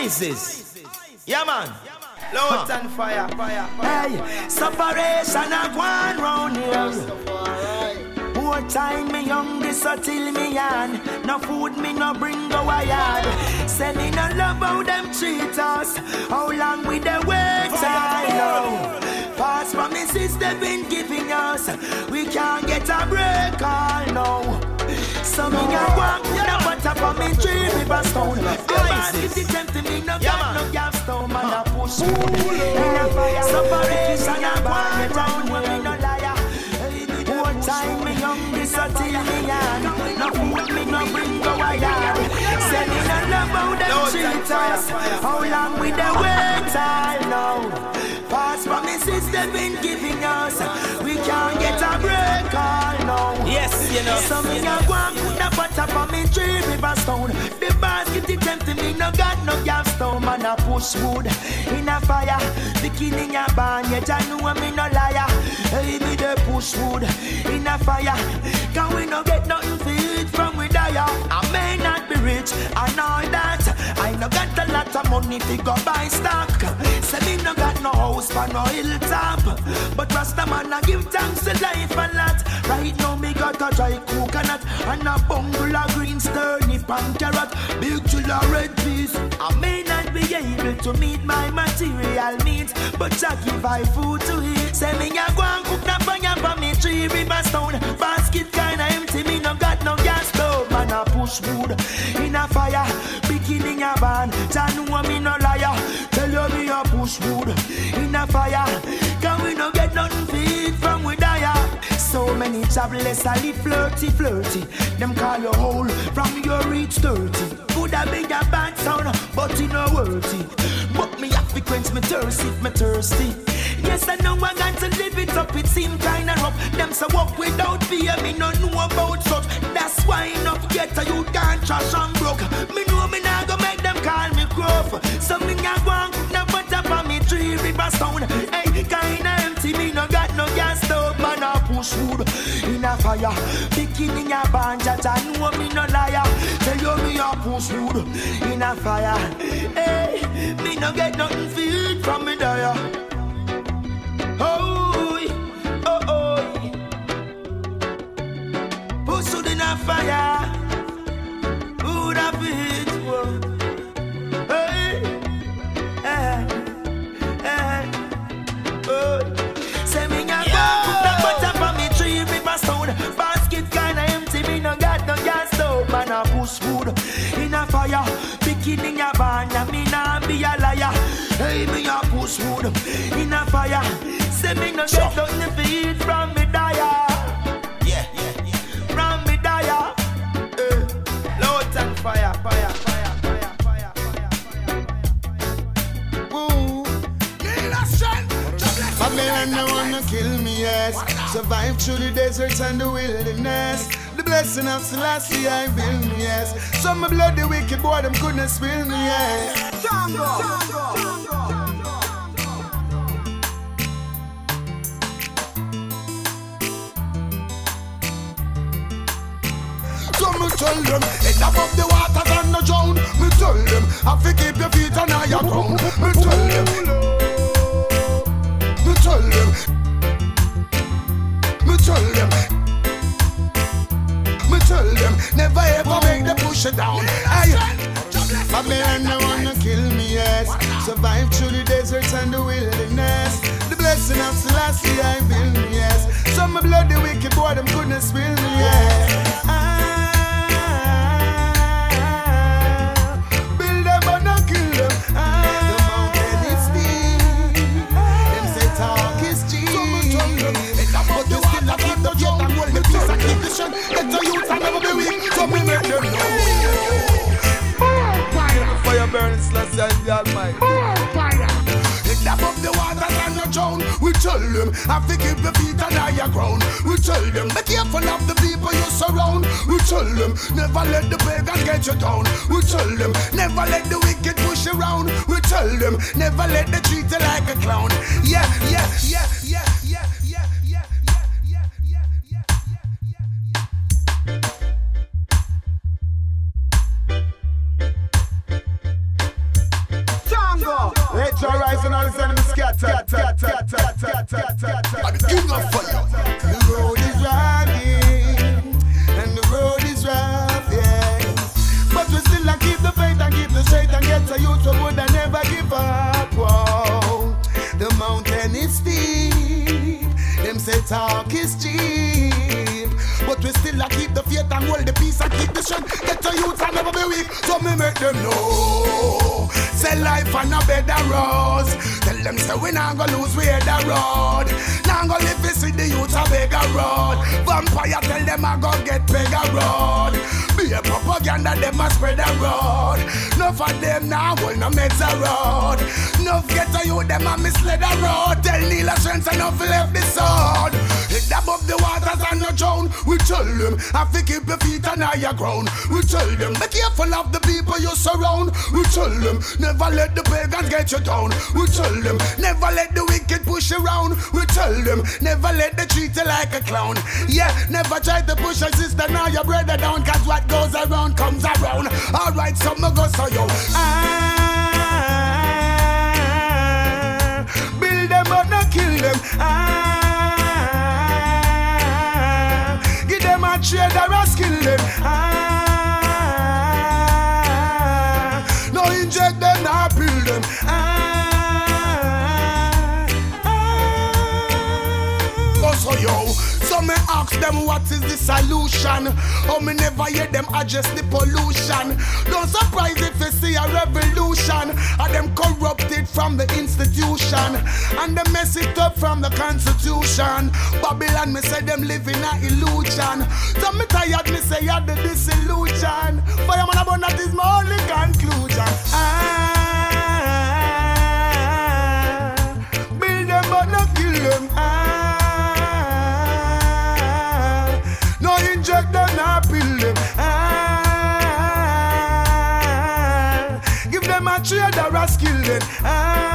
ISIS. Yeah, man. Load and fire, fire, fire. Hey, separation a one round here. More time me young, so till me on. No food me no bring go a yard. Say me no love how them treat us. How long we the wait I know. Past promises they've been giving us. We can't get a break all now. So me a walk a butter for me tree river stone. Man if it tempt me no got no gas stone man a push. Separation a one round when me no liar. More time me young this a till me on. No food me no bring go yard. Say me no love how them treat us. How long we the wait all now. Past promises they've been giving us. We can't get a break all now. Yes, you know. So me a go and put the butter for me tree river stone. The basket it tempting me no got no gas stone man a push wood in a fire. Beginning a barn yet I know me no liar. Hey me the push wood in a fire. Can we no get nothing for it from we die? I may not be rich I know that. No got a lot of money to go buy stock. Say me no got no house for no hilltop. But Rasta man I give thanks to life a lot. Right now me got a dry coconut and a bungle of green turnip and carrot. Big of red peas. I may not be able to meet my material needs, but I give I food to eat. Say me a go and cook fire for me tree river stone. Basket kinda empty, me no got no gas. Man a push wood in a fire, beginning a ban. Know me no liar. Tell you me a push wood in a fire. Can we no get nothing eat from we die? So many jobless, I live flirty, flirty. Them call you whole from your reach 30. Coulda been a bad sound, but it no worthy. But me have to quench me thirst if me thirsty. Yes, I know I got to live it up, it seem kinda rough. Them so walk without fear, me no know about such. That's why enough get a you can't trash and broke. Me know me nah go make them call me gruff. So me a go and cook no butter for me tree river stone. Hey, kinda empty, me no got no gas stove, man a push wood in a fire. Beginning a band, I know me no liar. Tell you me a push wood in a fire. Hey, me no get nothing it from me dire. In a fire. Wood a it, whoa. Hey, hey, hey. Oh. Say me a go put the butter for me tree river stone. Basket kinda empty, me no got no gas stove. Man a push wood in a fire. Beginning a band, and me nah be a liar. Hey, me a push wood in a fire. Say me no get nothing to eat from me dire. Wanna kill me, yes. Survive through the desert and the wilderness. The blessing of Selassie, I build me, yes. Some blood, the wicked boy, them couldn't spill me, yes. So me tell them, head above the water and no drown. Me tell them, have to keep your feet on higher ground. Me tell them, me tell them, tell them, me tell them, never ever make them push it down. Aye. Babylon, they wanna kill me, yes. Survive through the desert and the wilderness. The blessing of Selassie, I build me, yes. Some of blood, the wicked boy, them couldn't spill me, yes. Make them know. Fire burning slash and the almighty. Head above the water and no drown. We tell them, to keep your feet on higher ground. We tell them, be careful of the people you surround. We tell them, never let the pagan get you down. We tell them, never let the wicked push around. We tell them, never let the treat you like a clown. Yeah, yeah, yeah, Mountain is steep. Them say talk is cheap. But we still a keep the faith and hold the peace and keep the strength. Get a youth and never be weak. So me make them know. Say life on a better road. Tell them say we not gonna lose we the road. Now go live to see the youth a bigger road. Vampire tell them I go get bigger road. Be a propaganda them a spread the road. Enough of them now will no mess a road. Enough get a youth them a mislead the road. Tell Neil a strength enough left the sword. Hit above the waters and no drown. We tell them have to keep your feet on higher ground. We tell them be careful of the people you surround. We tell them never let the pagans get you down. We tell them never let the wicked push around. We tell them never let the treat you like a clown. Yeah, never try to push a sister now your brother down. Cause what goes around comes around. Alright, some go so yo. Ah, build them but not kill them. Ah, give them a trade or a skill them. Ask them what is the solution. Oh me never hear them address the pollution. Don't surprise if you see a revolution. Are them corrupted from the institution and they mess it up from the constitution. Babylon me say them live in a illusion. So me tired me say yeah the disillusion. Fireman about that is my only conclusion. Ah, build them but not kill them. A skill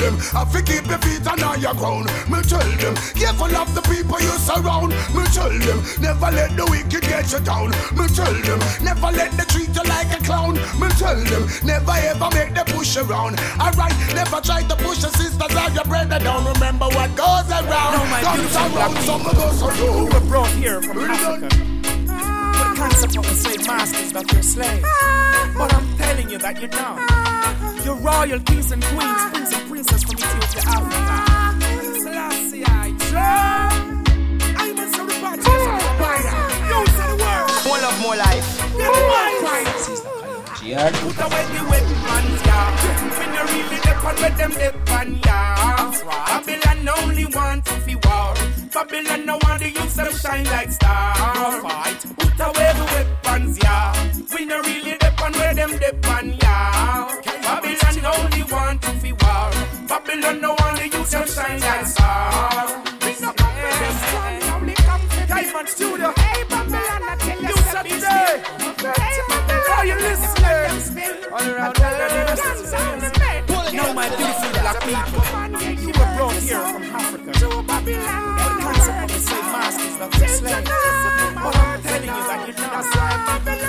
them, have to keep your feet on higher ground. Me tell them, careful of the people you surround. Me tell them, never let the wicked get you down. Me tell them, never let them treat you like a clown. Me tell them, never ever make them push around. Alright, never try to push your sisters or your brother down. Remember what goes around No, my comes beautiful around. black So me go so You low. were brought here from Africa. With the concept of the slave masters that you're slaves. Ah. But I'm telling you that you're not. You're royal kings and queens, prince and princess from Ethiopia, Africa. Selassie, I drum. I'm a sorry party. You say the word. More love, more life. Put away the weapons, yeah. When you really depend with them depend, yeah. Babylon only want to be war. Babylon no want to use them shine like stars. Put away the weapons, yeah. When you really depend with them depend, yeah. To shine like stars. You, you you Now, my beautiful black people, you were brought here from Africa. The concept of the slave masters that were slaves. But I'm telling you that you're not.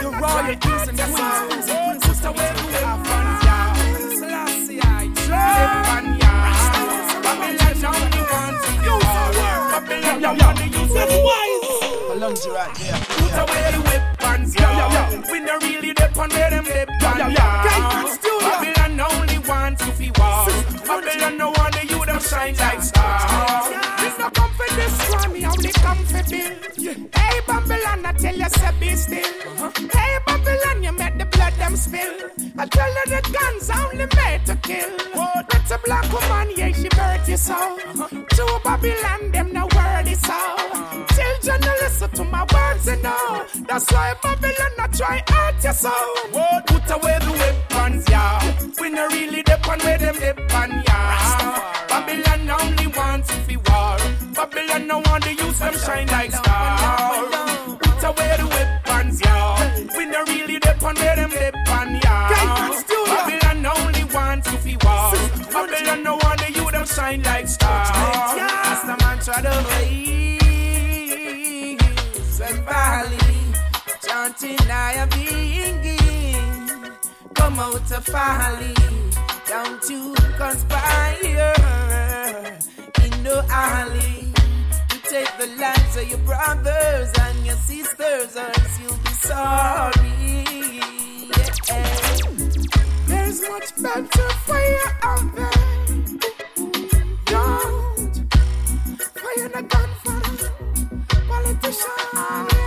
You're royal kings and queens, depend where them depend, yeah. Babylon only wants to be war. Babylon no the you them shine like stars. This no come for destroy me, only come for build. Hey Babylon, I tell you, say be still. Uh-huh. Hey Babylon, you make the blood them spill. I tell you the guns only made to kill. That's a black woman, yeah, she birth you so. To Babylon, them no word is so. You know. That's why Babylon not try hurt you so. Put away the weapons, yeah. We no really depend where them depend, yeah. Babylon only wants to be war. Babylon no want to use them shine like stars. Wanting I being come out of folly, down to conspire in the alley. To take the lives of your brothers and your sisters, or else you'll be sorry. Yeah. There's much better fire out there. Don't fire the gun for politicians.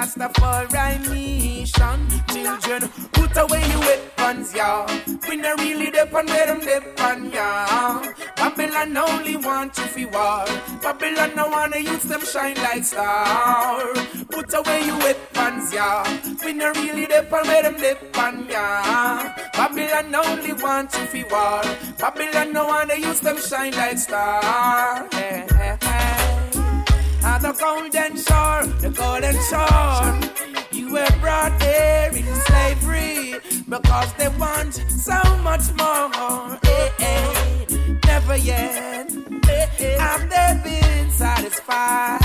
Rastafari mission. Children, put away your weapons, y'all. We not really depend where them depend, y'all. Babylon only want to fi war. Babylon no wanna use them shine like star. Put away your weapons, y'all. We not really depend where them depend, y'all. Babylon only want to fi war. Babylon no wanna use them shine like star. Hey, hey. Ah, the golden shore, the golden shore. You were brought here in slavery because they want so much more. Eh, eh. Never yet eh, have they been satisfied.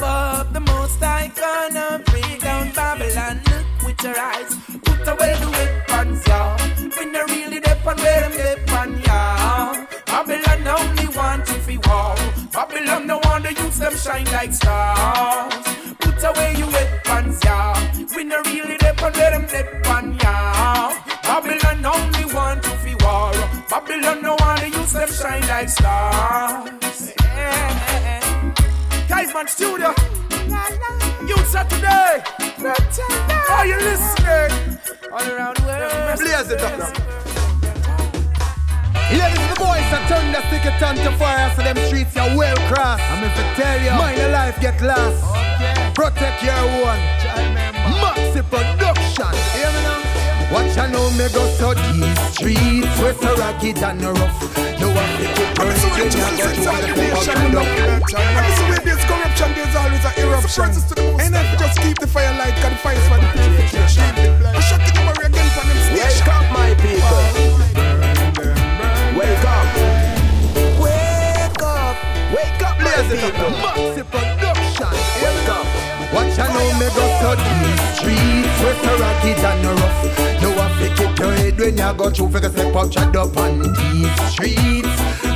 But the most I gonna bring down Babylon. Look with your eyes, put away the weapons, y'all. We not really depend where them depend, y'all. Babylon only want to fi war. Babylon no to use them shine like stars. Put away your weapons, y'all. We no really depend where them depend, y'all. Babylon only want to fi war. Babylon no want to use them shine like stars. Yeah. Kaisman Studio. Youths are today. Are you listening? All around the world. Blaze it up now. Ladies and the boys that turn the stick it on to fire so them streets are well crossed. I'm if I tell you, mind your life get lost. Okay. Protect your own. Maxi production. Hear me now? Watch I know me go to these streets where so ragged and rough. You want to burn So you go to like the nation, fucking no up. And so when there's corruption, there's always an eruption. And if you just keep the fire light, can fight for the you go through figure step out chat up on these streets.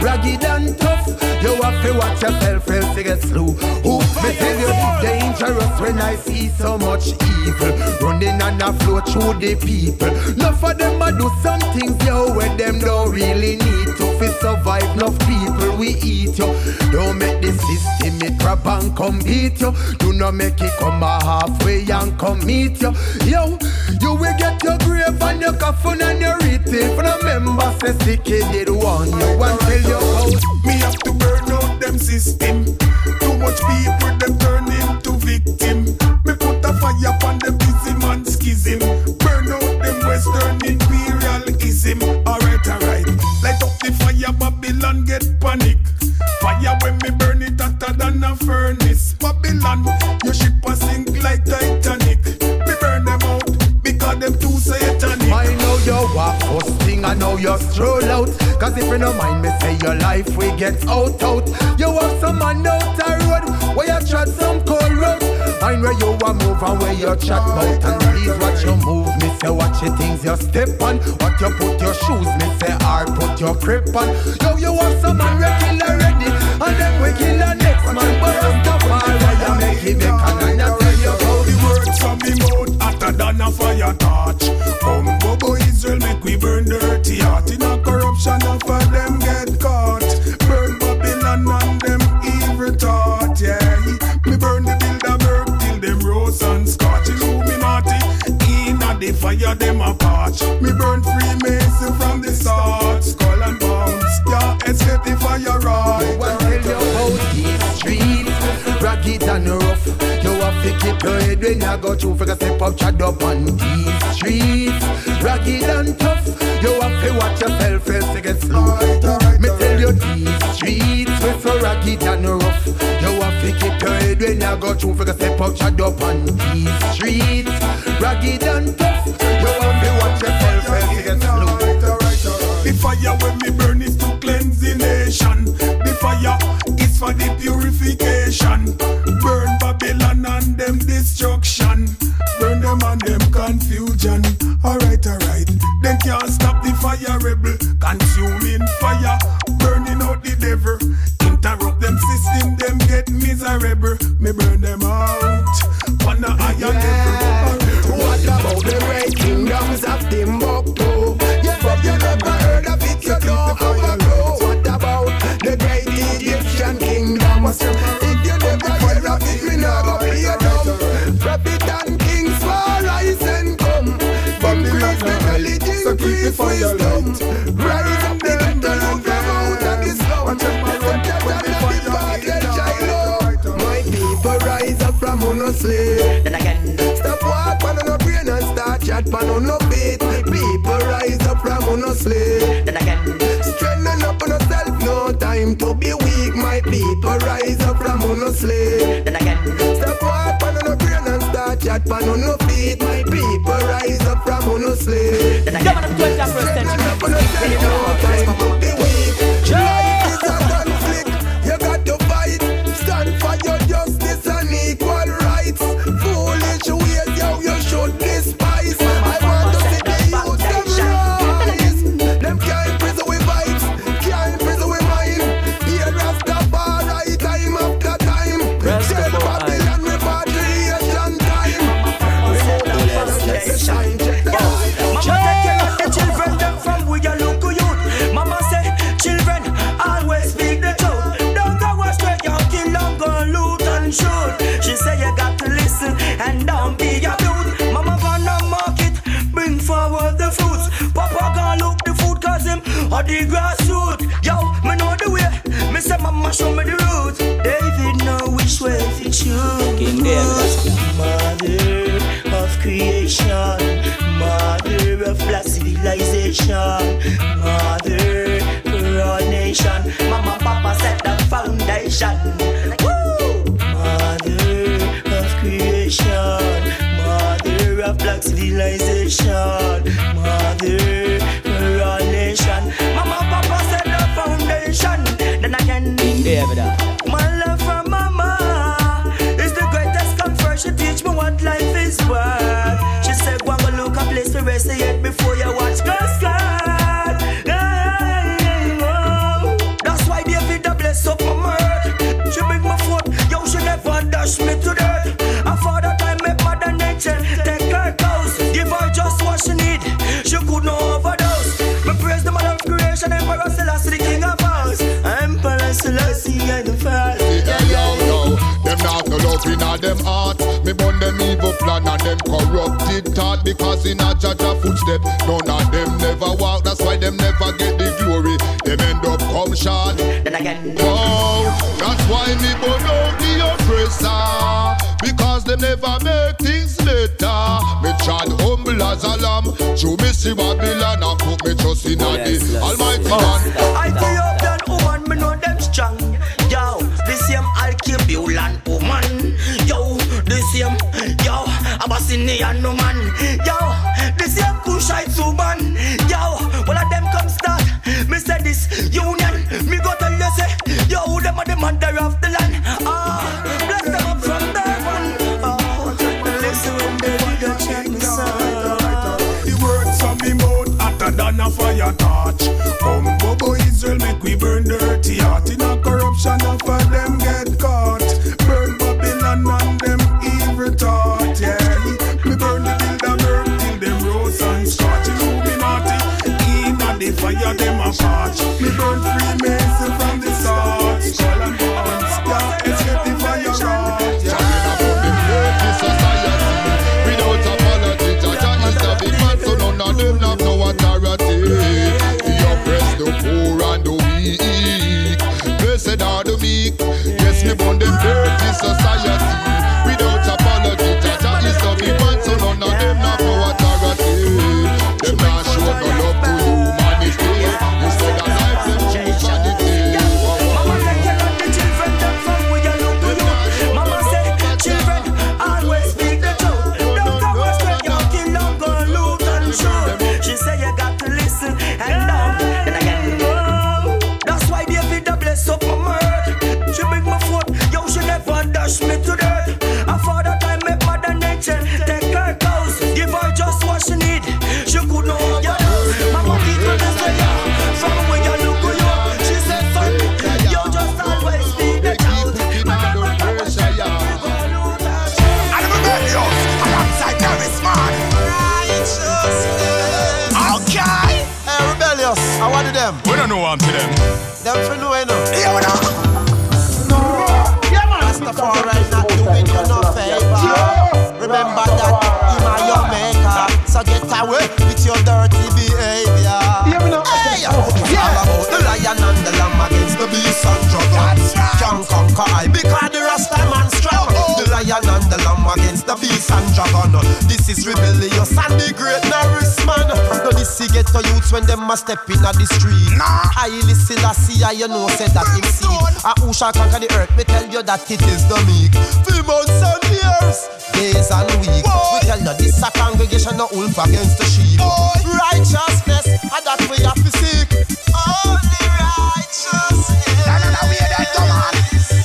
Ragged and tough. You have to watch yourself else you get slow. Who me tell you dangerous when I see so much evil running and a flow through the people. Enough of them a do some things yo where them don't really need to fi survive. Enough people we eat yo. Don't make the system it grab and come beat you. Do not make it come a halfway and come meet you. Yo, you will get your grave and your coffin and your written. For the members say sick did one you and tell you how. Me have to burn out them system. Too much people them turn into victim. Me put a fire upon the busy man schism. Burn out them Western imperialism. Alright, alright. Light up the fire, Babylon get panic. Fire when me burn it hotter than a furnace. Babylon, you stroll out. Cause if you don't mind me, say your life we get out out. You have some man out the road where you chat some cold road. Mind where you a move and where you chat about. And please watch your move, me say watch the things you step on. What you put your shoes, me say or put your grip on. Yo, you have some man regular ready. And then we kill the next man. But I'm not why you make it make and I tell you how the words from me mouth hotter than a fire torch. then I go through for the step up, chat up on these streets. Rugged and tough, you have to watch yourself else you get through. Me tell you these streets we so rugged and rough. You have to keep your head when I go through for the step up, chat up on these streets. Rugged and tough, you have to watch yourself else you get through. The fire when me burn is to cleanse the nation. The fire is for the purification. for no slave. Then again, strengthen up on yourself. No time to be weak. My people rise up from on no slave. Then again, step up on no grain and start chat on no feet. My people rise up from on no slave. nation, mother, our nation. Mama, papa set the foundation. Woo! Mother of creation, mother of black civilization, mother, raw nation. Mama, papa set the foundation. Then again, up in a them heart. Me burn them evil plan and them corrupted thought because in a Jaja footstep, none of them never walk. That's why them never get the glory. Them end up come short. Then again, oh, that's why me burn out the oppressor because they never make things better. Me tried humble as a lamb, true me see Babylon and put me trust in oh, yes, the Almighty oh, God. I feel Indian no said daughter. When them a step in the street. I listen to see I you know said that him seed. A who shall conquer the earth? Me tell you that it is the meek. Few months and years, days and weeks. We tell you this a congregation no wolf against the sheep. Righteousness, and that we have to seek. Only righteousness. No, no, no, we ain't the man.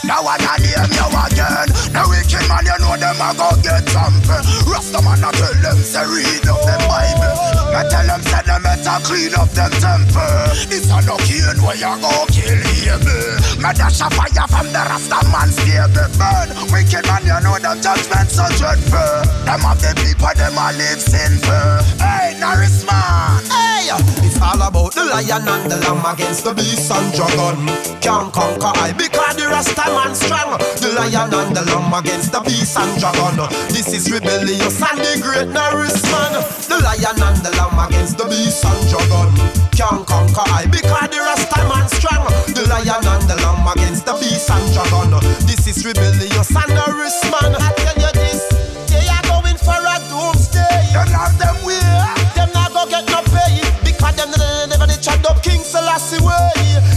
No one a name you again. The wicked man, you know them a go get something. Rasta man, I tell them say read up them Bible. I tell them say them better clean up them temple. This a no king where you go kill evil. Me dash a fire from the Rasta man stable. Burn wicked man, you know them judgment so dreadful. Them have the people, them a live sinful. Hey, Norris man. Hey, it's all about the lion and the lamb against the beast and dragon. Can't conquer I because the Rasta man strong. The lion and the lamb against the beast and dragon. This is rebellious and the great Norris man. The lion and the lamb against the beast and dragon. Can't conquer I because the Rasta man strong. The lion and the lamb against the beast and dragon. This is rebellious and Norris man. I tell you this, they are going for a doomsday. You love them way. Them not go get no pay Because them never, they chat up King Selassie way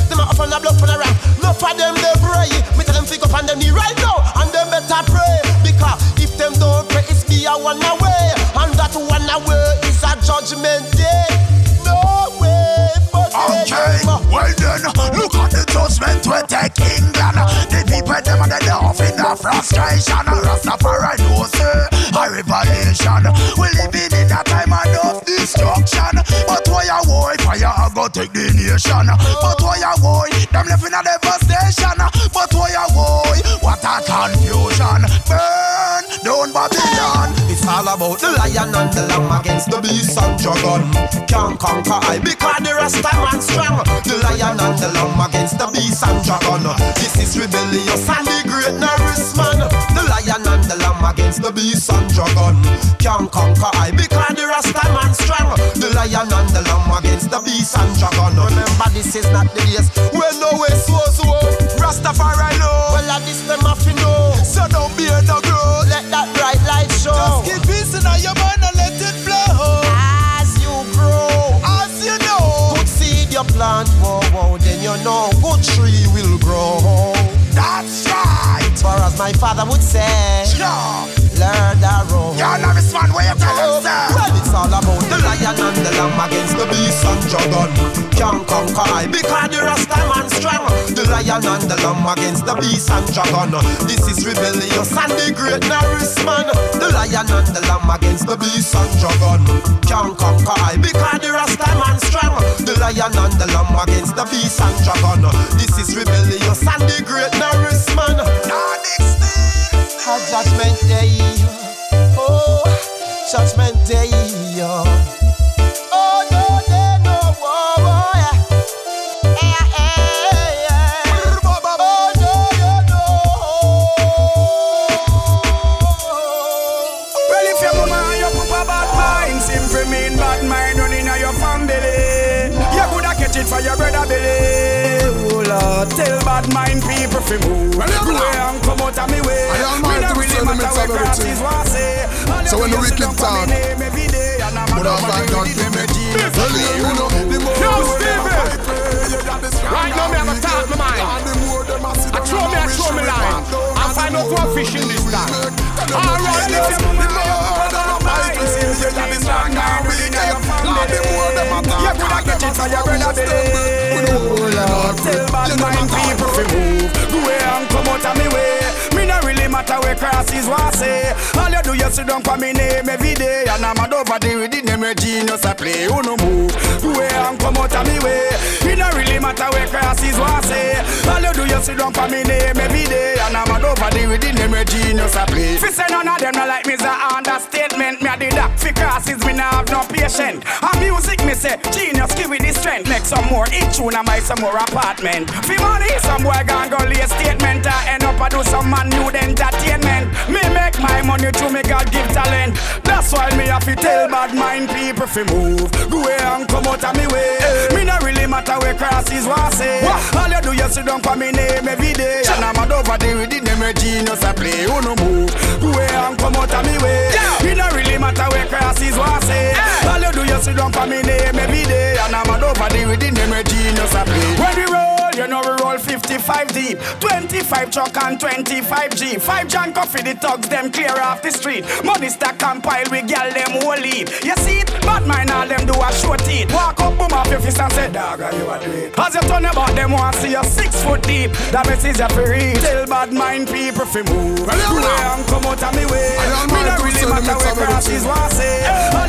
Them a up on the block for the rank No for them they pray Me tell them pick up on them knee right now And them better pray Because if them don't pray It's be a one away And that one away a judgment day No way but Okay, well then, look at the judgment we take England. The people them and they off in the frustration. Rastafari know say a revelation. We living in a time of destruction. But why a war fire a go take the nation? But why a war them living a devastation? But why a war what a confusion? Burn down Babylon. All about the lion and the lamb against the beast and dragon. Can't conquer I because the Rasta man strong. The lion and the lamb against the beast and dragon. This is rebellious and the great Norris man. The lion and the lamb against the beast and dragon. Can't conquer I because the Rasta man strong. The lion and the lamb against the beast and dragon. Remember this is not the days when no way so so. Rastafari know. Well at this have to know. So don't be a grow. Let that light show. Just keep peace in your mind and let it flow. As you grow, As you know, good seed you plant, whoa, whoa, then you know good tree will grow. that's right. For as my father would say, Yeah. learn the road. You're not this man where you tell oh. him, sir. Well, it's all about the lion and the lamb against the beast and dragon. Can't conquer I because the Rasta man strong. The lion and the lamb against the beast and dragon. This is rebellious and the great Norris man. The lion and the lamb against the beast and dragon. Can't conquer I because the Rasta man strong. The lion and the lamb against the beast and dragon. This is rebellious and the great Norris man. A judgment day. Oh, judgment day. Oh, no, no, tell bad mind people fi move. Well, yeah, Go away and come out of me way. I am Me mind not to really discern the matter midst where of everything. say. So when the wicked say, "Don't call me talk, name every day," and I'm a Would have double find with the people. Well, you know, the more Yo, them Stevie. a pray, you got the stronger Right now, me have a we talk get. my mind. And the more them a sit I throw me, I throw me line. I find the out more what fishing this we time. make. Ah, tell them All to right, fearless. if your mama The more papa them a don't fight, mind, we see you got the stronger ah, we get. And the more them a talk, You coulda and catch them it a for your say, brother "Who's them?" We Billy. know we not Tell bad mind people fi move. Go away and come out of me way. No matter where crosses want say. All you do you sit down for me name every day, and I'm a over there with the name genius I play. Who no move? Away and come out of me way. Me no really matter where crosses want say. All you do you sit down for me name every day, and I'm over the with the name genius I play. Fi say none of them not like me, a understatement. Me a did that fi crosses, me nah have no patience. And music me say genius give me the strength, make some more each tune and buy some more apartment. Fi money, some boy gon' go lay a statement, I end up a do some man new entertainment. Me make my money through me God give talent. That's why me have to tell bad mind people fi move, go away and come out of me way. Me not really matter where crosses want say. All you do you sit down for me name every day, and I'm a over there with the name of genius I play. Who no move, go away and come out of me way. Me not really matter where crosses want say. All you do you sit down for me name every day, and I'm a over there with the name of genius I play. When we roll, you know we roll 55 deep, 25 truck and 25 G. Five John coffee, the thugs them clear off the street. Money stack and pile, we gal them whole leave. You see it, bad mind all them do a short teeth. Walk up, boom off your fist and say, dog, are you a do it? As you turn about them, want see you six foot deep. That message you fi read. Tell bad mind people fi move. Well, you Go know. away and come out of me way. Me not really matter where crosses want say.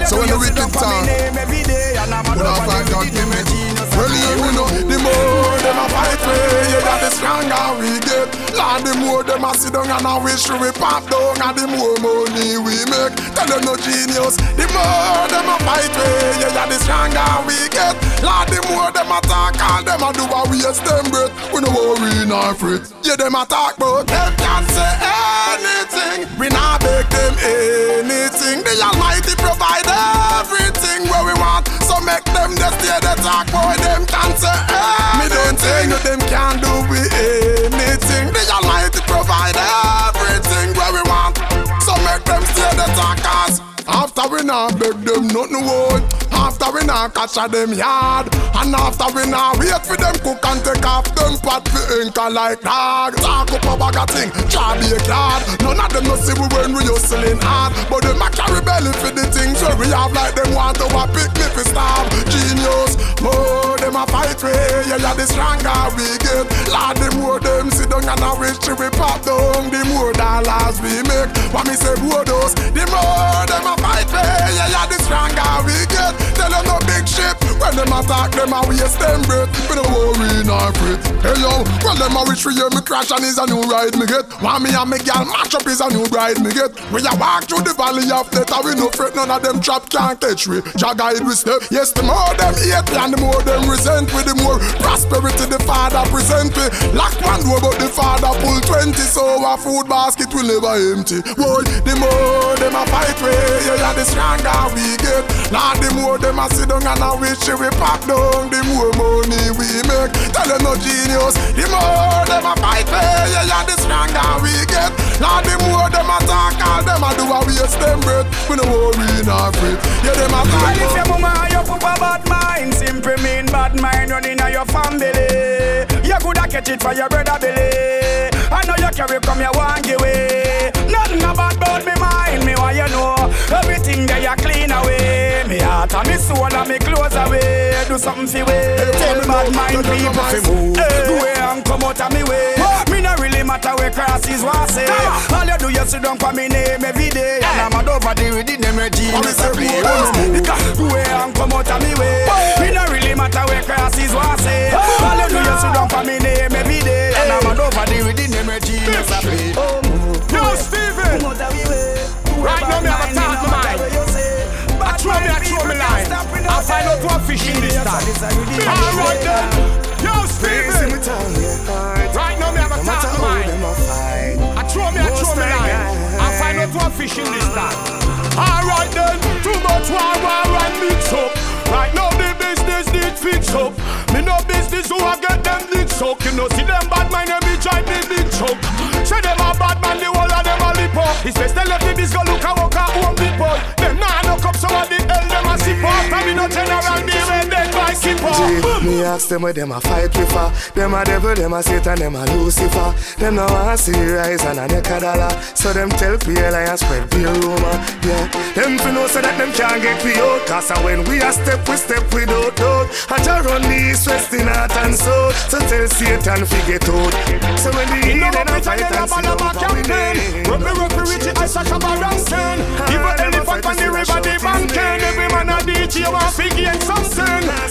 So when you the sit down wicked for me talk, name every day, and I'm a When I over God the give me genius. You know, the more them a fight way, yeah, the stronger we get. Lord, the more them a sit down and a wish we pop down, and the more money we make. Tell them no genius. The more them a fight way, yeah, the stronger we get. Lord, the more them a talk, all them a do a waste them breath. We no worry nor fret. Yeah, them a talk, but them can't say anything. We not beg them anything. The Almighty them just stay the talk, boy. Them can't say anything. Me don't say no, them can't do we anything. The Almighty provide everything where we want. So make them stay the talk, cause after we not beg them nothing would. After we not catch a them yard. And after we not wait for them cook and take off them pot for anchor like dog. Talk up a bag of thing, try be a card. None of them no see we when we hustling hard. But them a carry belly for the things where we have like them want to a pick me for starve. Genius, more them a fight way. Yeah, yeah, the stronger we get. Lord, the more them sit down and a wish till we pop down. The more dollars we make. What me say, those? The more them a fight way. Yeah, yeah, the stronger we get. Tell them no big. When them attack them a waste them breath. We don't worry nor fret. Hey yo, well them a wish for you me crash and is a new ride me get. Want me and me gal match up is a new bride me get. We a walk through the valley of death and we no fret none of them trap can't catch we. Jah guide we step. Yes, the more them hate me and the more them resent we, the more prosperity the Father present we. Lock one door but the Father pull twenty, so our food basket will never empty. Boy, the more them a fight we, yeah, yeah, the stronger we get. Lord, the more them a sit down and a wish we pop down, the more money we make. Tell them no genius. The more them a fight we, yeah, yeah, the stronger we get. Now the more them a talk, all them a do a waste them breath. We no worry nor fret. Yeah, them a talk. And if your mama and your papa bad mind, simply mean bad mind running in your family. You coulda catch it for your brother belly. I know you carry come your one give way. You clean away. Me heart and me soul and me clothes away. Do something for way. Tell bad mind people fi move. Go away and come out of me way. Me no really matter where crosses want say. All you do you sit down for me name every day. And I'm a over there with the name of genius. Go away and come out of me way. Me no really matter where crosses want say. All you do you sit down for me name every day. And I'm a over there with the name of genius. Yo, Steven. Right now, me have a talk to I throw me, I throw me line. I find out what fish in this time. Alright then. Yo, Steven. Right now, me have a talk to mine. I throw me, I throw me line. I find out what fish in this time. Alright then. Too much war, war and mix up. Right now, the business need fix up. Me no business who I get them big suck. You know, see them bad mind, them be try me big choke. Say them a bad man, the whole of them a lip up. It's best they left the disco look a walk a home boy. Them nah no come some of the hell them a sip up. And me no general, me when by skip up. Me ask them where them a fight with for Them a devil, them a Satan, them a Lucifer Them no want see rise and a neck a dollar So them tell PLI and spread beer rumor Yeah, them fi know so that them can't get we out Cause when we a step, we step without doubt I just run the east, west, the north and south So tell Satan forget out. So when the heathen a fight and and never sit down never we campaign. name. Rub me rub me rich I such a ranking. Give a elephant on the river the banking.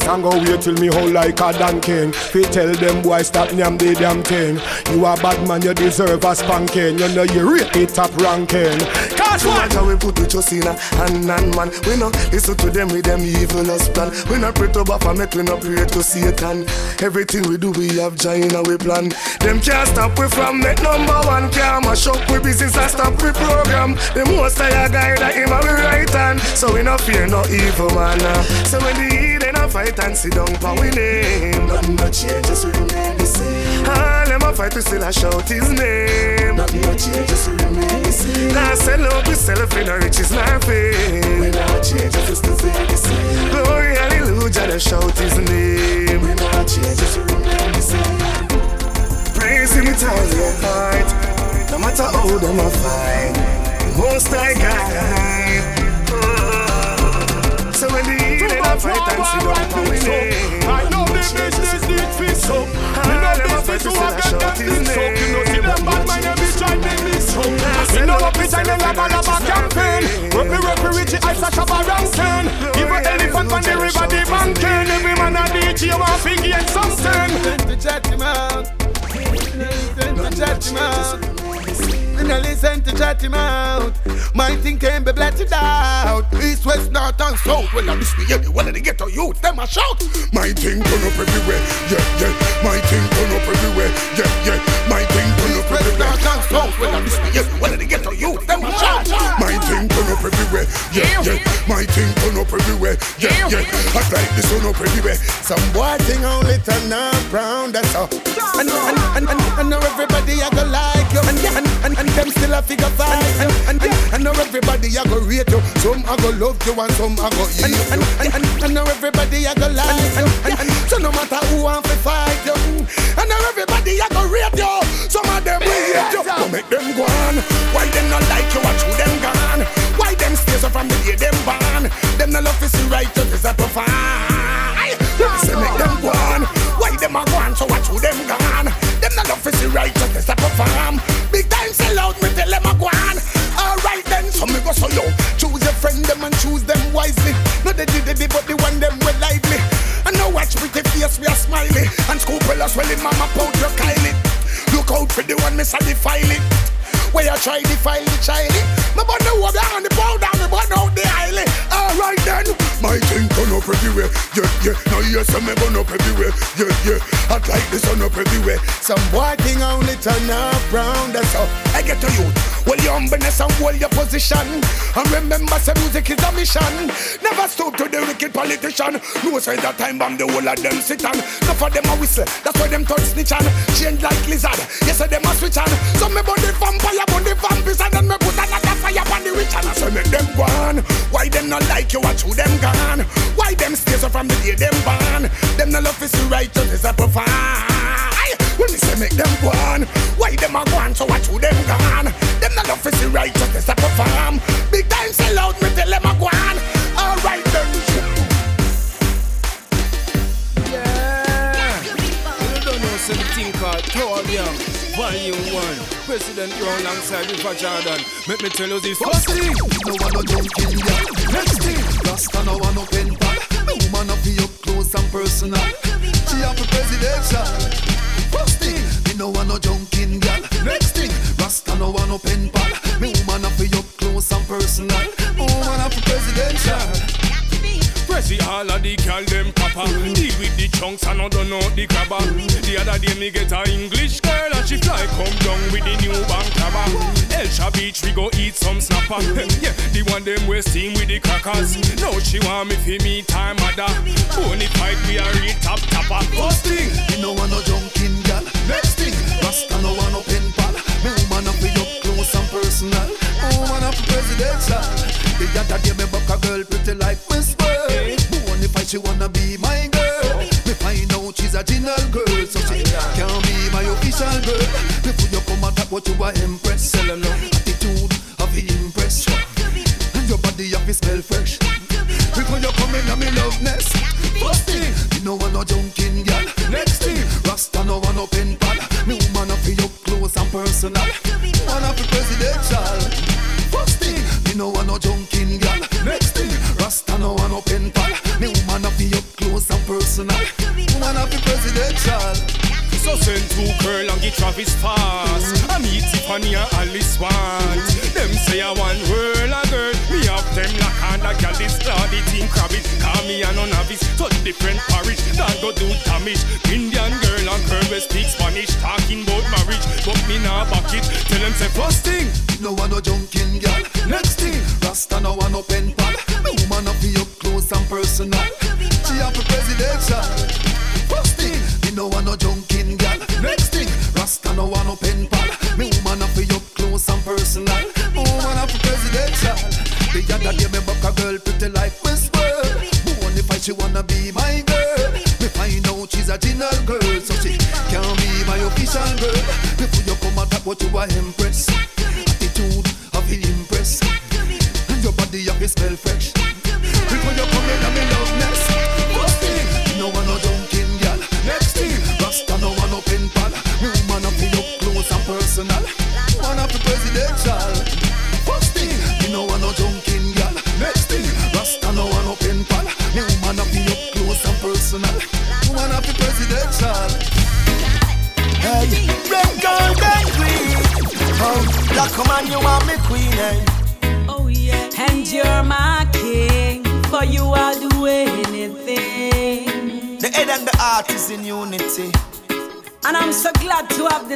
Can't go wait till me hold like a Dan King. Fi tell them boy stop nyam the damn thing. You a bad man you deserve a spanking. You know you rate it top ranking. Cause what? we put we trust in a hand and man We no listen to them with them evil us plan We no pray to Baphomet, we no pray to Satan Everything we do we have China we plan Them can't stop we from make number one Can't mash up we business and stop we program The most I guy that him a we right hand So we no fear no evil man. So when the heathen a fight and sit down for name Nothing no change, just remain the same. All them a fight we still a shout his name. Nothing no change, just remain the same. Now sell out yourself in a riches fame. We not change, just to stay the same. Glory, hallelujah, they shout his name. We not change, just to remain the same. Praise him with all your heart. No matter how them a fight Most I guide a fight and sit down for we name I know the business need fix up. Me know business who a get them fix up. You know see them bad man every try make me so. Me know a bitch and a lava lava campaign. Rub me rub me rich I such a ranking. Give a elephant on the river the banking. Every man a DJ want to gain something. to chat him out. Listen to chat him out. We no listen to chat him out. My thing can be blotted out. East, west, north, and south. Well, I miss me every one of the ghetto youth. Them a shout. My thing turn up everywhere, yeah, yeah. My thing turn up everywhere, yeah, yeah. My thing turn up West, everywhere. north, and south. Well, I miss me every one of the ghetto. Them a shout. My thing turn up everywhere, yeah, yeah. My thing turn up everywhere, yeah, yeah. I like the sun up everywhere. Some boy thing only turn up round, that's all. And, and, and, and, and now everybody I go like you. And, and, and, and them still a figure five. And, and, and, and now everybody I go rate you. Some I go love you and some I go hate you. And, and, and, and now everybody I go like you. And, and, so no matter who to fight you. And now everybody I go rate you. Some of them will hate you. Don't make them go on. Why them not like you? Watch who them gone. Why them stay so from the day them born? Them no love to see righteousness a profile. Say make them go on. Why them a go on? So watch who them gone. Them no love to see righteousness a perform. Big time sell out, me tell them a go on. Alright then, so me go so yo. Choose your friend them and choose them wisely. No they did it, but the one them well lively. And now watch pretty face, we are smiley. And school well swelling, mama your Kylie. Look out for the one, a defile it. Where you try defile the child My bun the water and the powder, me bun out the highly. Alright then, my thing turn up everywhere. Yeah, yeah. Now you say me bun up everywhere. Yeah, yeah. I like the sun up everywhere. Some boy thing only turn up round, that's all. I get to you. Well, your humbleness and hold your position. And remember, say music is a mission. Never stoop to the wicked politician. No say that time bomb the whole of them sit on. Enough of them a whistle. That's why them touch snitch on. Change like lizard. Yes, say them a switch on. So me burn the vampire, burn the vampires, and then me put another fire on the witch and I say make them go on. Why them not like you? Watch who them gone. Why them stay so from the day them born? Them no love is righteousness a profile. When me say make them go on, why them a go on? So watch who them gone. Them no love is righteousness a perform. Big time sell out, me tell them a go on. Alright something called Claudium, Volume 1. President Brown alongside River Jordan. Make me tell you this first thing. No one no junkie, yeah. Next thing, Rasta no one no pen pal. Me woman up up close and personal. She have a presidential. First thing, me no want no junkie, girl. Next thing, Rasta no one no pen pal. Pressy all of the girl them papa Deal with the chunks and I don't know the grabber. The other day me get a English girl And she fly come down with the new bank crabber Hellshire Beach we go eat some snapper. Yeah, the one them we steam with the crackers. Now she want me fi me time mother. Boney fight we a real top tapper First thing, me no want no junkie, girl. Next thing, Rasta no want no pen pal. Me woman up up close and personal. Me woman up presidential. The other day me buck a girl pretty like Miss World. Boney fight she wanna be my girl. Me find out she's a general girl, so she can't be my official girl. Before you come attack, what you a impress? Tell them no attitude of the impress. And your body have to smell fresh. Before you come in, I'm in love nest. First thing, you know I'm no Wanna be up close and personal. Wanna be presidential. First thing, me no wanna junkin' girl. Next thing, Rasta no want no pen pal. Me wanna be up close and personal. Wanna be presidential. So send two girl and get Travis fast I meet Tiffany and Alice want Them say I want world a girl Me have them like and a gal is cloudy team crabbit Call me a no novice, touch different parish Don't go do damage, India girl girl we speak Spanish. Talking about marriage. But me nah back it. Tell them say first thing. No one no junkin gal. Next thing. Rasta no one no pen pal. Me woman up up close and personal. She have a presidential. First thing. Me no one no junkin Next thing, Rasta no want no pen pal. Me woman have up close and personal. Woman have presidential. The other day me come a talk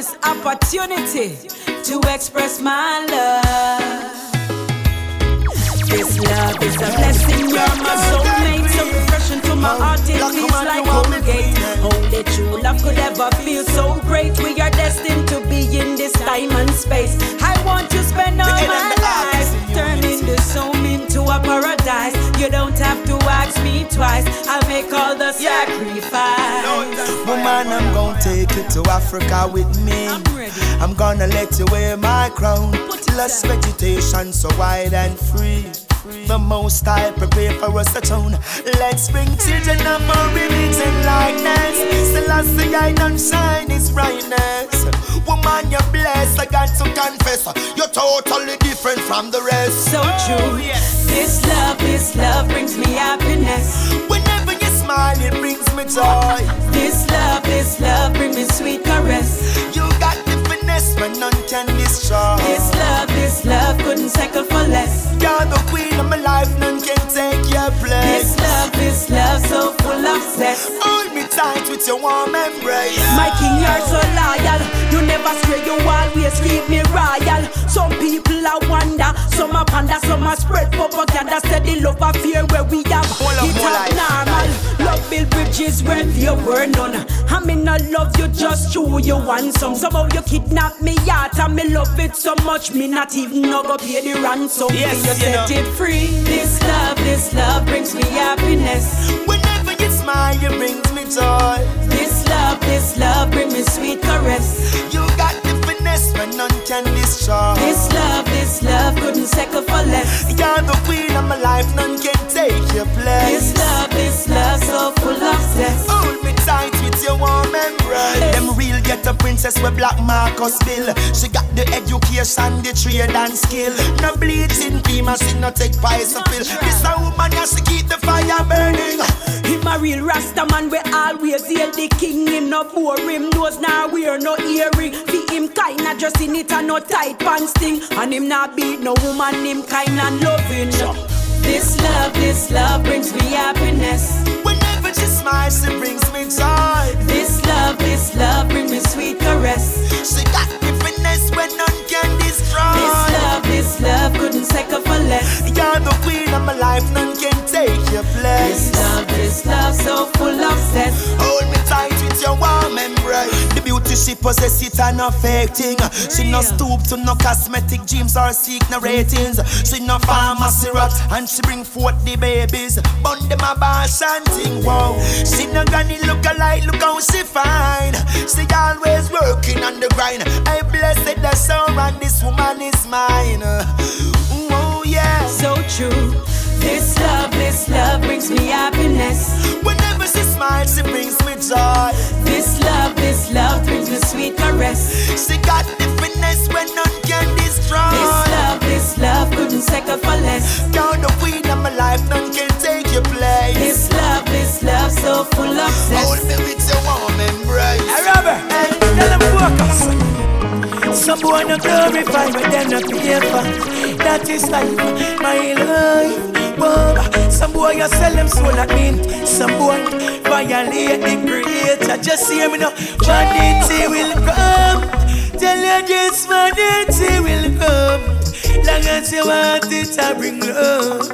this opportunity to express my love. This love is a blessing, you're my soulmate, so refreshing to my heart, it feels like Colgate. Only true love could ever feel so great. We are destined to be in this time and space. I want to spend all my have ask me twice. I'll make all the sacrifice. Woman, I'm gonna take you to Africa with me. I'm ready. I'm gonna let you wear my crown. Lush vegetation so wide and free. The most I prepare for us a tone. Let's bring children of our image and likeness. Celestia I don't shine his brightness. Woman, you're blessed. I got to confess. You're totally different from the rest. So true. Oh, this love, this love brings me happiness. Whenever you smile, it brings me joy. This love, this love brings me sweet caress. You got the finesse when none can destroy. This love, this love couldn't settle for less. You're the queen of my life, none can take your place. This love, this love so full of zest. Hold me tight with your warm embrace. My king, you're so loyal. Never stray, you always keep me royal. Some people are wonder, some are panda, some are spread propaganda. Said the love affair where we have it up. normal. Love build bridges where there were none. I mean, I love you just true, you want some. Somehow you kidnap me heart and me love it so much, me not even know go pay the ransom. Yes, you you set know. it free. This love, this love brings me happiness. Whenever you smile, it brings me joy. This love, bring me sweet caress. You got the finesse when none can destroy. This love, this love couldn't settle for less. You're the queen of my life, none can take your place. This love, this love so full of zest. Hold me tight with your warm embrace. Them real get a princess with black Marcus Bill. She got the education, the trade and skill. No bleaching female, she no take pies of pill. This a woman, yeah, she keep the fire burning. Him a real Rasta man, we always hail the king. Him no bore him nose, now wear no earring. Be him kinda just in it and no tight pants thing. And him not beat no woman, him kind and loving. This love, this love brings me happiness. Whenever she smiles, she brings me joy. This love, this love brings me sweet caress. She got the finesse when none can destroy. This love, this love couldn't settle for less. You're the queen of my life, none can take your place. This love, this love so full of zest. Hold me beauty she possess it and no fake thing. She no stoop to no cosmetic dreams or seek no ratings. She no pharmacy rat and she bring forth the babies. Bun them a bash and ting wow. She no granny look alike, look how she fine. She always working on the grind. I blessed the soul and this woman is mine. Oh yeah. So true. This love, this love brings me happiness. Whenever she smiles, she brings me joy. This love, this love brings me sweet caress. She got the finesse when none can destroy. This love, this love couldn't settle for less. You're the queen of my life, none can take your place. This love, this love so full of zest. Hold me with your warm embrace. Hey, Robert, hey, tell them focus. Some boy no glorify, but them no pay for. That is life, my life. Bob, some boy you sell them soul like me. Some boy violate the creator. Just hear me now. Vanity will come. Tell you this vanity will come. Long as you want it, I bring love.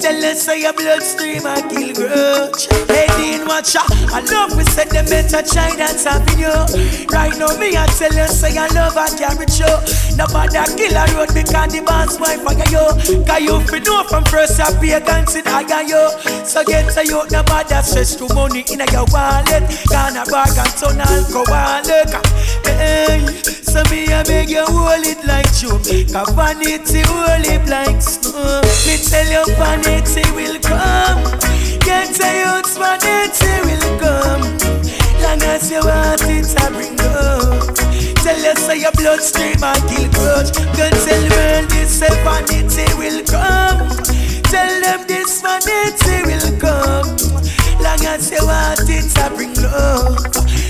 Tell us say your bloodstream, I kill grudge. Hey, Dean Watcher, I love we said them better try that's having you. Right now, me, I tell you, say I love I carry show. Nobody kill a road because the boss wife I got you. Cause you fi know from first I pay against it, I got you. So get to you, nobody stress to money in your wallet. Gonna bag and turn alcohol. Hey, so me, I beg you, hold it like you. Cause vanity will live like snow. Me tell you vanity will come. Get a youth vanity will come. Long as you want it, I bring up. Tell you say your bloodstream I kill grudge. Go tell world this vanity will come. Tell them this vanity will come. Long as you want it, I bring love.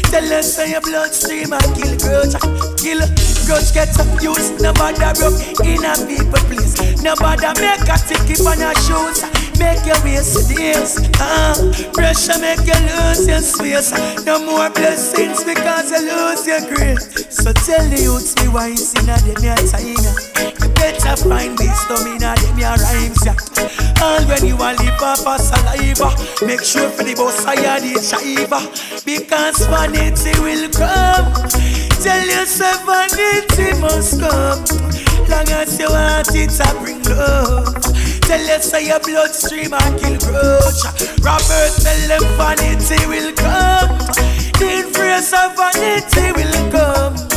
Tell us say your bloodstream and kill grudge. Kill grudge get use. Nobody broke in a people please. Nobody make a ticket on your shoes. Make your waist deals. Uh, pressure make you lose your space. No more blessings because you lose your grace. So tell the youths me why it's in a them your time. Better find wisdom in a them your rhymes. Yeah. And when you a live off a saliva, make sure for the boss I the shiva. Because vanity will come. Tell yourself vanity must come. Long as you want it, I bring love. Tell you say your bloodstream I kill grudge. Robert, tell them vanity will come. The influence of vanity will come.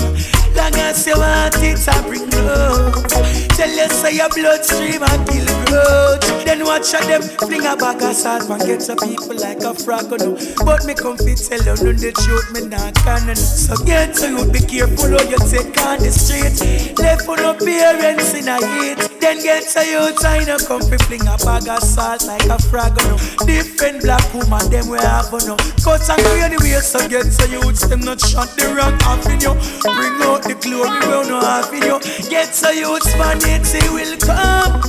Long as you want it, I bring love. Tell you say your bloodstream I kill grudge. Then watch out them fling a bag of salt and get people like a frog. Oh no. But me come fit tell you none the truth me not can. Oh so get to you be careful how you take on the street. Left for no parents in a heat. Then get to you trying to come fit fling a bag of salt like a frog. Oh no. Different black woman them we have no. Cut and clear the way so get to you them not shot the wrong half in you. Bring out the glory we no have in you. Get to you vanity will come.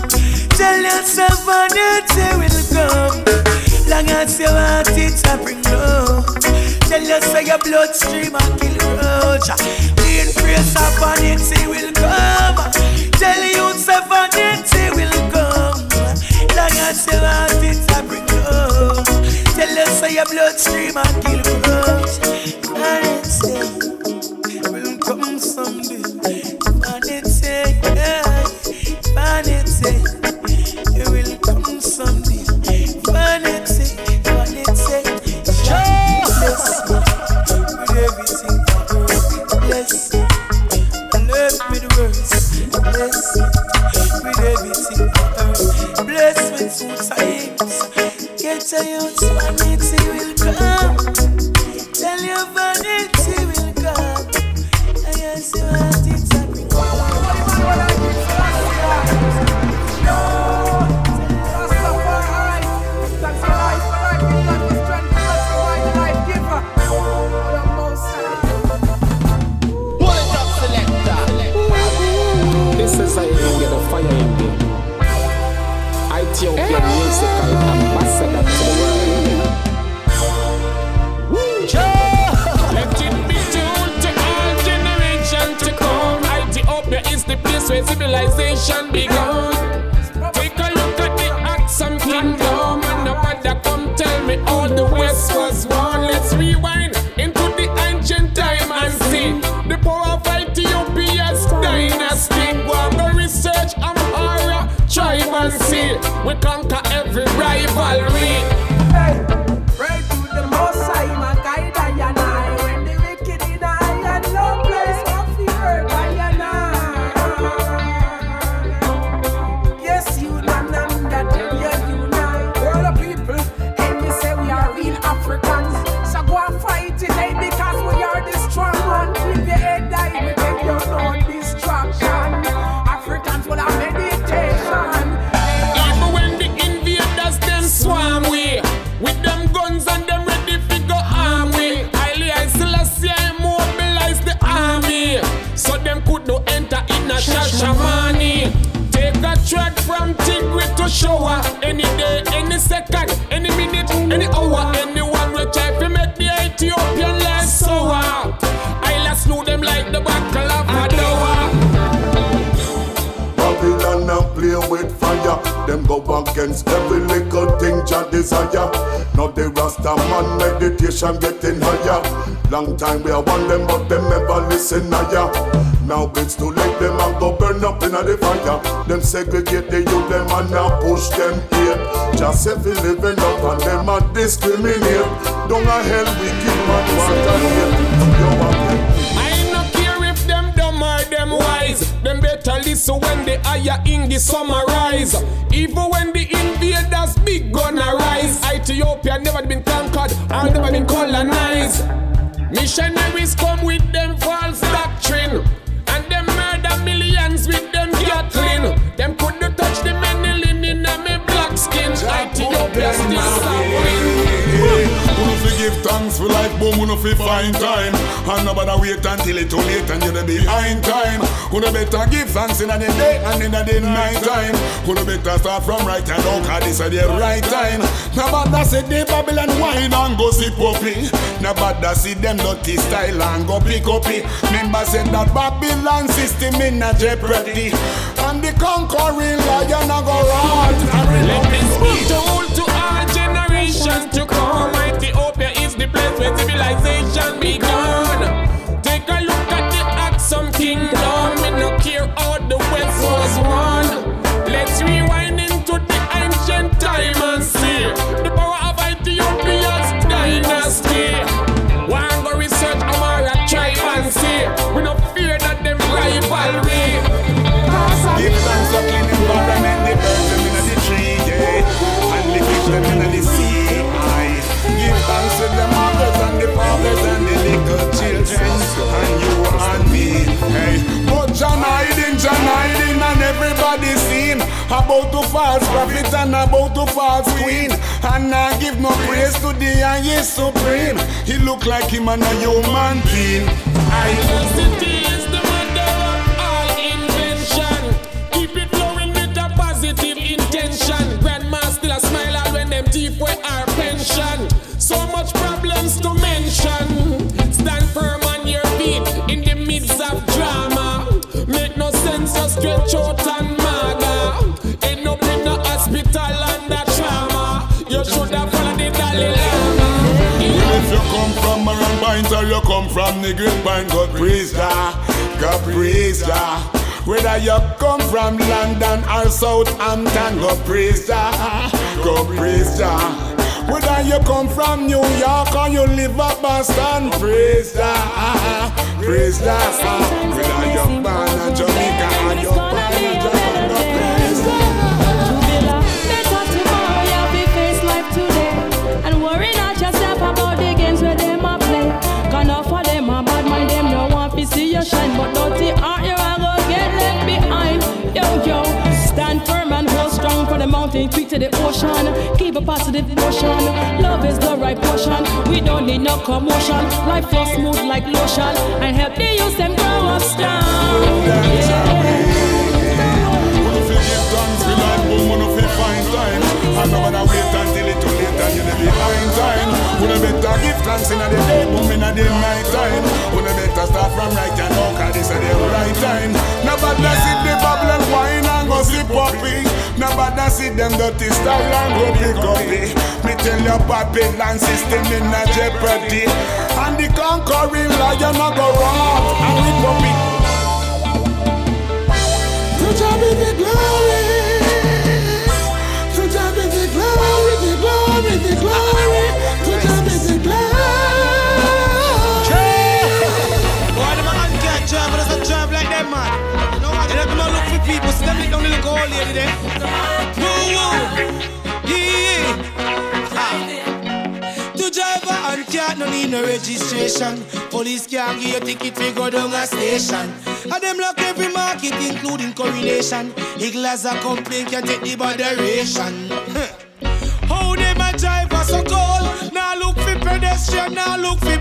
Tell yourself vanity will come. Long as you want it, I bring love. Tell you say your bloodstream I kill grudge. The praise of vanity will come. Tell you say vanity will come. Long as you want it, I bring love. Tell you say your bloodstream I kill grudge. Get a youth, vanity civilization began. Take a look at the Axum kingdom, and nobody come tell me all the West was one. Let's rewind into the ancient time and see the power of Ethiopia's dynasty. Go and research Amhara tribe and see we conquer every rivalry. Against every little thing Jah desire. Now the Rasta man meditation getting higher. Long time we are one them, but them never listen higher. Now it's too late, them a go burn up in the fire. Them segregate the youth, them and now push them here. Just if we living up and them a discriminate. Don't a hell wicked man want to hate. Yo, I no care if them dumb or them wise. Them listen when the higher in the summer rise. Even when the invaders big gonna rise. Ethiopia never been conquered or never been colonized. Missionaries come with for life, boom, who no fi find time. And nobody wait until it too late and you're behind time. Who no better give thanks in the day and in the night time? Who no better start from right and out cause this is the right time? Nobody say the Babylon wine and go sip up it Nobody see them dirty style and go pick up it. Remember said that Babylon system in a jeopardy. And the conquering lion a go rot and Let me speak. Told to our generation to come. Where civilization begun. About to false prophet and about to false queen. And I give no praise to the highest supreme. He look like him and a human being. Diversity Pint you come from the Great Pine, God praise Jah, God praise Jah. Whether you come from London or Southampton, God praise Jah, God praise Jah. Whether you come from New York or you live up Boston, praise Jah, praise Jah. Whether you're born in Jamaica or you're born in Japan, to the ocean. Keep a positive motion. Love is the right portion. We don't need no commotion. Life flows smooth like lotion. And help the youth them grow up strong. late and you're behind time. Wanna better give thanks in the day, boom in the night time. Wanna better start from right and now, cause this is the right time. Nobody see the bubble and wine and go sip puppy. Nobody see them dirty style and go pick up it. Me tell you, Babylon system in a jeopardy. And the conquering lion a go rock and we pop it. To God be the glory. Old lady there. Woo. Yeah. Ah. To driver and cat no need no registration. Police can't give you ticket we go down a station. And them lock every market, including coronation. Eagles a complaint can take the moderation. How them a driver so cold? Now look for pedestrian, now look for.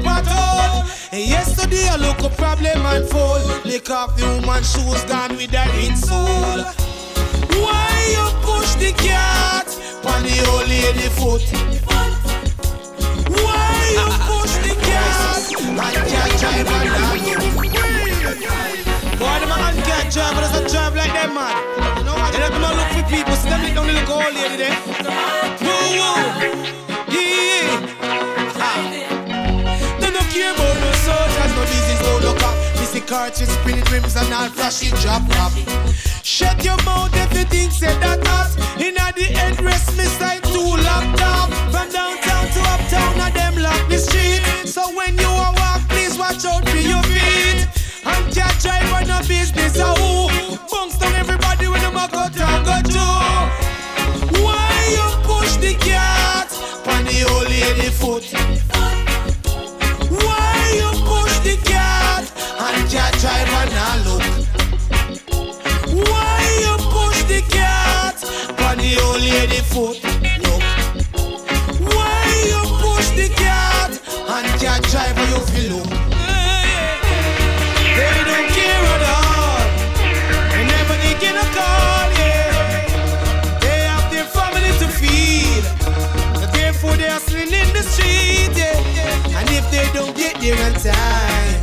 And yesterday I look a problem fall. Lick off the woman shoes gone with the insole. Why you push the cat on the old lady foot? Why you push the cat and cat drive on Boy, the man can't drive, but a drive like that man. You know what? They don't come look for people, so them little little old lady there. Woo woo, yeah. Ah. They don't care about cartridge, spinning rims and all flashy drop top. Shut your mouth if you think say that hot. Inna the headrest, me side two laptop. From downtown to uptown, and them lock the street. So when you a walk, please watch out for your feet. And can't drive on no business, a who? Bunks down everybody when them a cut and go to. Why you push the cat on the old lady foot? Drive on a look? Why you push the cat on the old lady foot? Look. Why you push the cat and can't drive on you feel look? They don't care at all. They never thinking a call, yeah. They have their family to feed. Therefore they are sleeping in the street, yeah. And if they don't get there on time,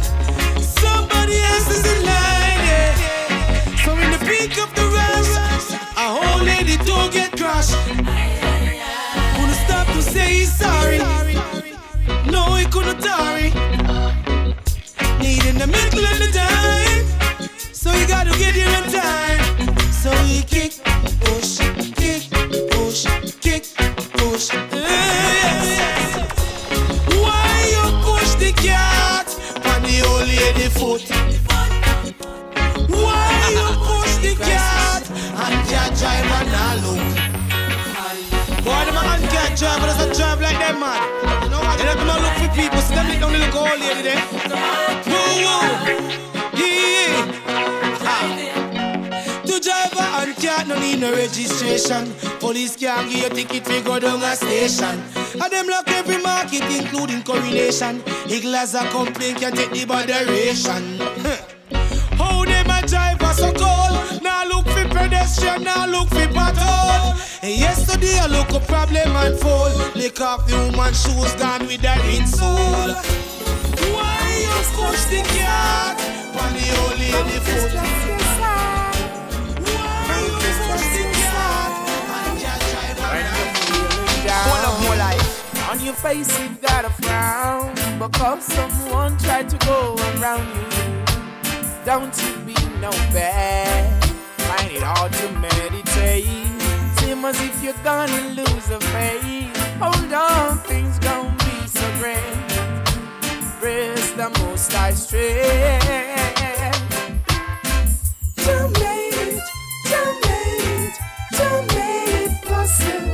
Tarry. Need in the middle of the time. So you gotta get here in time. So he kick, Don't come and look for people, so them little little old lady there. Woo woo, yeah. Ah. To drive and cat no need no registration. Police can't give you ticket fi go down a station. And them lock every market, including coronation. Eagles a complaint can take the moderation. How them a drive us so cold? Now look for pedestrian, now look for pothole. And yesterday I look a problem unfold. Lick off the woman shoes gone with the insole. Why you push the cat on the old lady foot? Why you push the cat and can't drive on One of more life. On your face you've got a frown Because someone tried to go around you Don't you be no bad Find it hard to meditate. Seem as if you're gonna lose a faith. Hold on, things gon' be so grand Praise the most high strength. You made it, you made it, you made it possible.